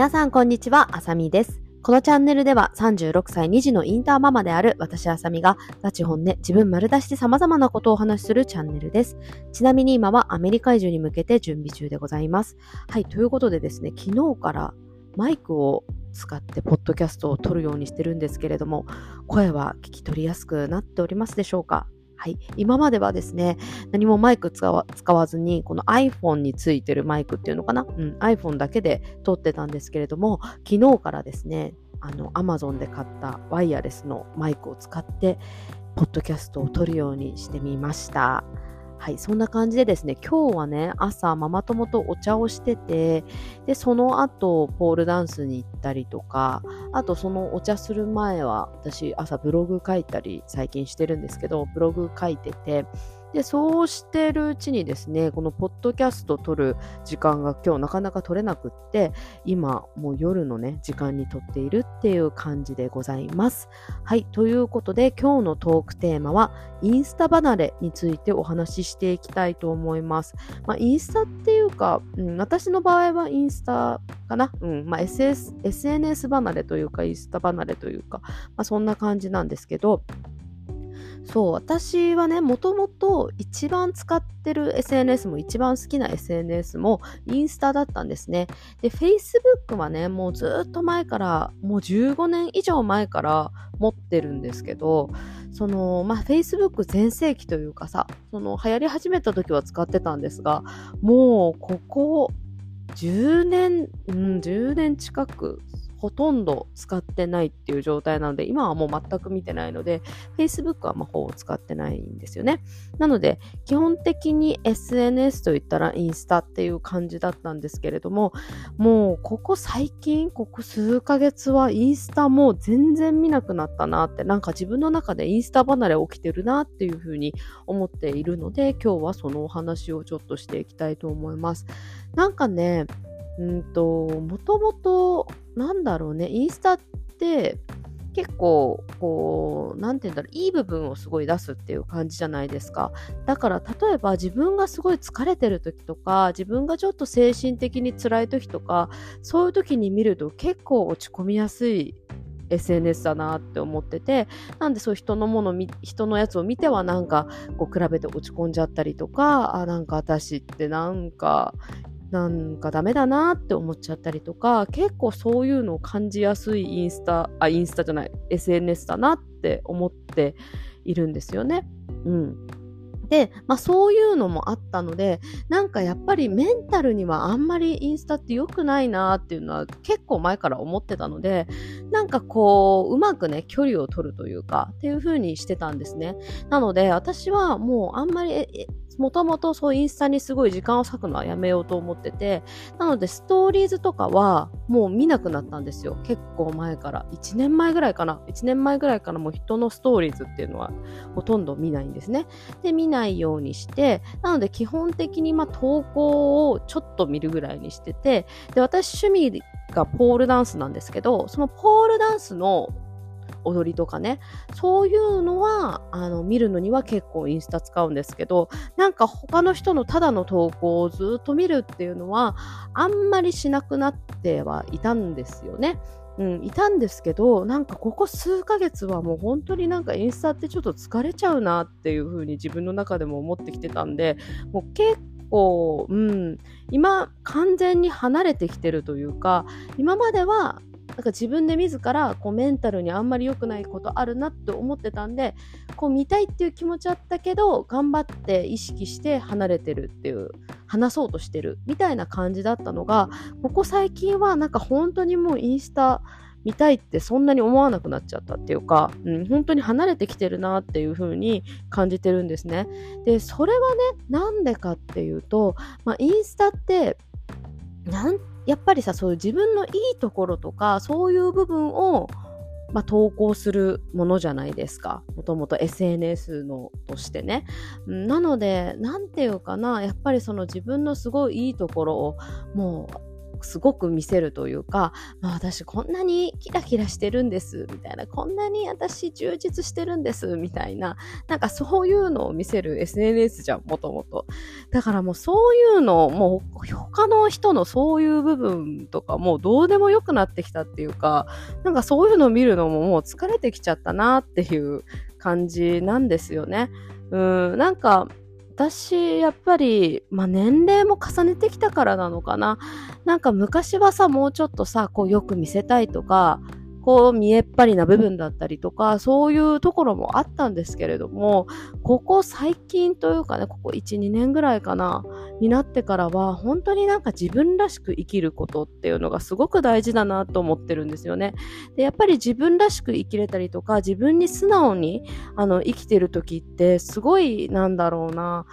皆さんこんにちは、あさみです。このチャンネルでは36歳2児のインターママである私あさみがガチ本音、自分丸出しで様々なことをお話しするチャンネルです。ちなみに今はアメリカ移住に向けて準備中でございます。はい、ということでですね、昨日からマイクを使ってポッドキャストを撮るようにしてるんですけれども、声は聞き取りやすくなっておりますでしょうか？はい。今まではですね、何もマイク使わ使わずに、この iPhone についてるマイクっていうのかな？うん、iPhone だけで撮ってたんですけれども、昨日からですね、あの、Amazon で買ったワイヤレスのマイクを使って、ポッドキャストを撮るようにしてみました。はい、そんな感じでですね、今日はね、朝ママ友とお茶をしてて、で、その後、ポールダンスに行ったりとか、あとそのお茶する前は、私朝ブログ書いたり最近してるんですけど、ブログ書いてて、で、そうしてるうちにですね、このポッドキャスト撮る時間が今日なかなか取れなくって、今もう夜のね、時間に撮っているっていう感じでございます。はい、ということで今日のトークテーマは、インスタ離れについてお話ししていきたいと思います。まあ、インスタっていうか、うん、私の場合はインスタかな？うん、まあ、SS、SNS 離れというか、インスタ離れというか、まあ、そんな感じなんですけど、そう、私はね、もともと一番使ってる SNS も一番好きな SNS もインスタだったんですね。で、Facebook はね、もうずっと前から、もう15年以上前から持ってるんですけど、その、まあ、Facebook 全盛期というかさ、その流行り始めた時は使ってたんですが、もうここ10年、うん、10年近く、ほとんど使ってないっていう状態なので、今はもう全く見てないので、Facebook はまほぼ使ってないんですよね。なので、基本的に SNS といったらインスタっていう感じだったんですけれども、もうここ最近、ここ数ヶ月はインスタも全然見なくなったなって、なんか自分の中でインスタ離れ起きてるなっていうふうに思っているので、今日はそのお話をちょっとしていきたいと思います。なんかね、うんと、もともと、なんだろうね、インスタって結構、こう、なんて言うんだろう、いい部分をすごい出すっていう感じじゃないですか。だから、例えば自分がすごい疲れてる時とか、自分がちょっと精神的に辛い時とか、そういう時に見ると結構落ち込みやすい SNS だなって思っててなんでそういう人のもの人のやつを見てはなんかこう比べて落ち込んじゃったりとかあなんか私ってなんかなんかダメだなって思っちゃったりとか、結構そういうのを感じやすいインスタ、あ、インスタじゃない、SNS だなって思っているんですよね。うん。で、まあそういうのもあったので、なんかやっぱりメンタルにはあんまりインスタって良くないなっていうのは結構前から思ってたので、なんかこう、うまくね、距離を取るというか、っていう風にしてたんですね。なので、私はもうあんまりもともとそうインスタにすごい時間を割くのはやめようと思ってて、なのでストーリーズとかはもう見なくなったんですよ。結構前から。1年前ぐらいかな。1年前ぐらいからもう人のストーリーズっていうのはほとんど見ないんですね。で、見ないようにして、なので基本的にま投稿をちょっと見るぐらいにしてて、で、私趣味がポールダンスなんですけど、そのポールダンスの踊りとかねそういうのはあの見るのには結構インスタ使うんですけどなんか他の人のただの投稿をずっと見るっていうのはあんまりしなくなってはいたんですよね。うん、いたんですけどなんかここ数ヶ月はもう本当になんかインスタってちょっと疲れちゃうなっていう風に自分の中でも思ってきてたんでもう結構、うん、今完全に離れてきてるというか今まではなんか自分で自らこうメンタルにあんまり良くないことあるなって思ってたんでこう見たいっていう気持ちあったけど頑張って意識して離れてるっていう話そうとしてるみたいな感じだったのがここ最近はなんか本当にもうインスタ見たいってそんなに思わなくなっちゃったっていうか、うん、本当に離れてきてるなっていう風に感じてるんですね。で、それはね、なんでかっていうと、まあ、インスタって、なんやっぱりさそういう自分のいいところとかそういう部分を、まあ、投稿するものじゃないですか。もともと SNS のとしてね。なので何て言うかなやっぱりその自分のすごいいいところをもうすごく見せるというか、まあ、私こんなにキラキラしてるんですみたいなこんなに私充実してるんですみたいななんかそういうのを見せる SNS じゃんもともと。だからもうそういうのもう他の人のそういう部分とかもうどうでもよくなってきたっていうかなんかそういうのを見るのももう疲れてきちゃったなっていう感じなんですよね。うんなんか私、やっぱり、まあ、年齢も重ねてきたからなのかな。なんか昔はさ、もうちょっとさ、こうよく見せたいとか、こう見えっ張りな部分だったりとか、そういうところもあったんですけれども、ここ最近というかね、ここ1、2年ぐらいかな、になってからは、本当になんか自分らしく生きることっていうのがすごく大事だなと思ってるんですよね。で、やっぱり自分らしく生きれたりとか、自分に素直に、あの、生きてる時って、すごい、なんだろうな、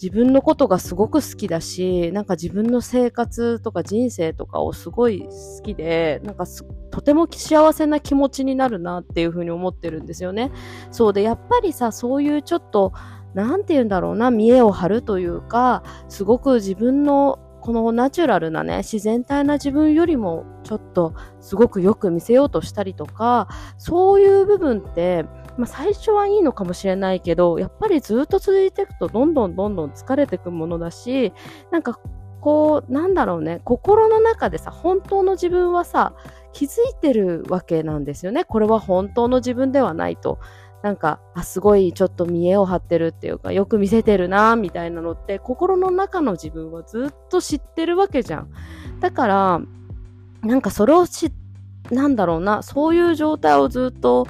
自分のことがすごく好きだし、なんか自分の生活とか人生とかをすごい好きで、なんかとても幸せな気持ちになるなっていうふうに思ってるんですよね。そうで、やっぱりさ、そういうちょっと、なんて言うんだろうな、見栄を張るというか、すごく自分のこのナチュラルなね、自然体な自分よりもちょっとすごくよく見せようとしたりとか、そういう部分って、まあ、最初はいいのかもしれないけど、やっぱりずっと続いていくとどんどんどんどん疲れていくものだし、なんかこう、なんだろうね、心の中でさ、本当の自分はさ、気づいてるわけなんですよね。これは本当の自分ではないと。なんか、あ、すごいちょっと見栄を張ってるっていうか、よく見せてるな、みたいなのって、心の中の自分はずっと知ってるわけじゃん。だから、なんかそれを知なんだろうな、そういう状態をずっと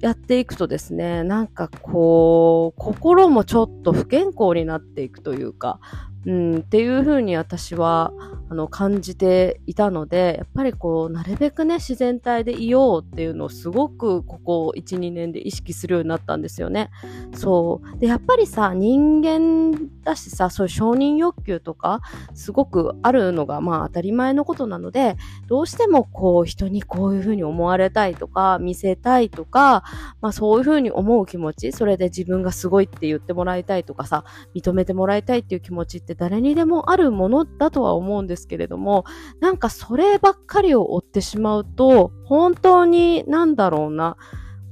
やっていくとですね、なんかこう、心もちょっと不健康になっていくというか、うん、っていうふうに私はの感じていたので、やっぱりこう、なるべくね、自然体でいようっていうのをすごくここ1、2年で意識するようになったんですよね。そう。で、やっぱりさ、人間だしさ、そういう承認欲求とか、すごくあるのがまあ当たり前のことなので、どうしてもこう、人にこういうふうに思われたいとか、見せたいとか、まあそういうふうに思う気持ち、それで自分がすごいって言ってもらいたいとかさ、認めてもらいたいっていう気持ちって誰にでもあるものだとは思うんですけれども、なんかそればっかりを追ってしまうと、本当になんだろうな、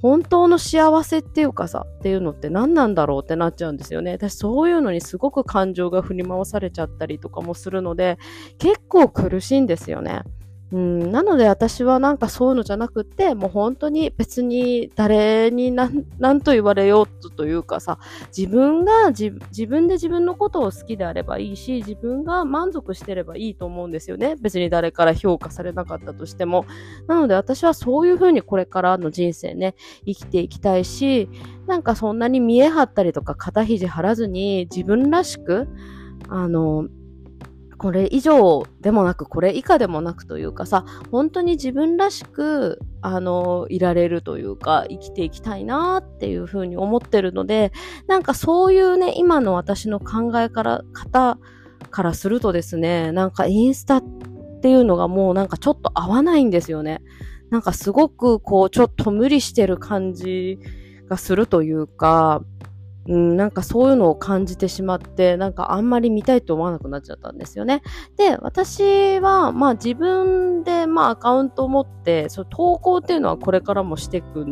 本当の幸せっていうかさ、っていうのって何なんだろうってなっちゃうんですよね。私そういうのにすごく感情が振り回されちゃったりとかもするので、結構苦しいんですよね。うん、なので私はなんかそういうのじゃなくて、もう本当に別に誰に何と言われようとというかさ、自分が自分で自分のことを好きであればいいし、自分が満足してればいいと思うんですよね。別に誰から評価されなかったとしても。なので私はそういうふうにこれからの人生ね、生きていきたいし、なんかそんなに見え張ったりとか肩肘張らずに自分らしく、あの、これ以上でもなく、これ以下でもなくというかさ、本当に自分らしく、あの、いられるというか、生きていきたいなっていうふうに思ってるので、なんかそういうね、今の私の考えから、方からするとですね、なんかインスタっていうのがもうなんかちょっと合わないんですよね。なんかすごくこう、ちょっと無理してる感じがするというか、うん、なんかそういうのを感じてしまって、なんかあんまり見たいと思わなくなっちゃったんですよね。で、私は、まあ自分で、まあアカウントを持って、その投稿っていうのはこれからもしていく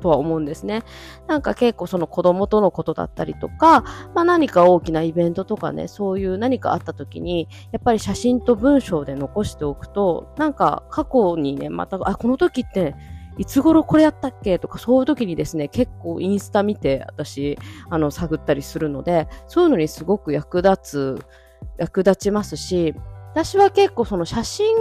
とは思うんですね。なんか結構その子供とのことだったりとか、まあ何か大きなイベントとかね、そういう何かあった時に、やっぱり写真と文章で残しておくと、なんか過去にね、また、あ、この時って、いつ頃これやったっけ？とか、そういう時にですね、結構インスタ見て、私、あの、探ったりするので、そういうのにすごく役立つ、役立ちますし、私は結構その写真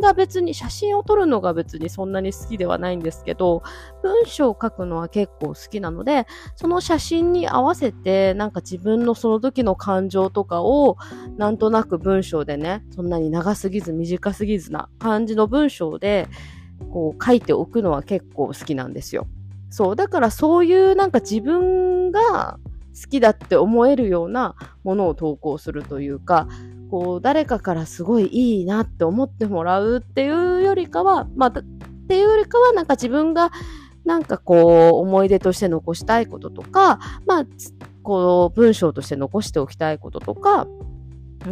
が別に、写真を撮るのが別にそんなに好きではないんですけど、文章を書くのは結構好きなので、その写真に合わせて、なんか自分のその時の感情とかを、なんとなく文章でね、そんなに長すぎず短すぎずな感じの文章で、こう書いておくのは結構好きなんですよ。そう。だからそういうなんか自分が好きだって思えるようなものを投稿するというか、こう誰かからすごいいいなって思ってもらうっていうよりかは、まあ、っていうよりかはなんか自分がなんかこう思い出として残したいこととか、まあ、こう文章として残しておきたいこととか、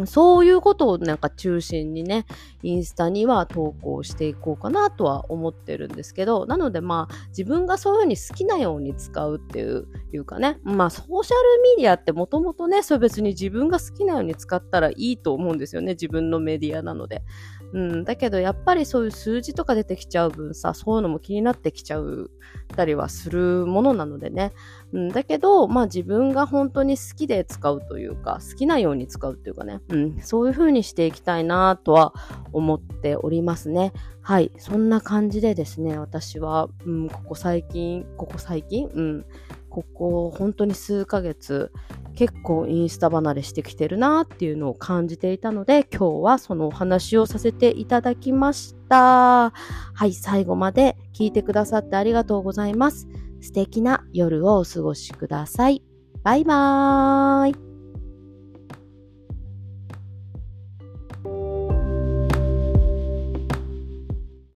そういうことをなんか中心にね、インスタには投稿していこうかなとは思ってるんですけど、なのでまあ自分がそういうふうに好きなように使うっていうかね、まあソーシャルメディアってもともとね、それ別に自分が好きなように使ったらいいと思うんですよね、自分のメディアなので。うん、だけどやっぱりそういう数字とか出てきちゃう分さ、そういうのも気になってきちゃうたりはするものなのでね。うん、だけど、まあ自分が本当に好きで使うというか、好きなように使うっていうかね、うん、そういう風にしていきたいなとは思っておりますね。はい、そんな感じでですね、私は、うん、ここ最近、ここ最近、うん、ここ本当に数ヶ月結構インスタ離れしてきてるなっていうのを感じていたので今日はそのお話をさせていただきました。はい、最後まで聞いてくださってありがとうございます。素敵な夜をお過ごしください。バイバーイ。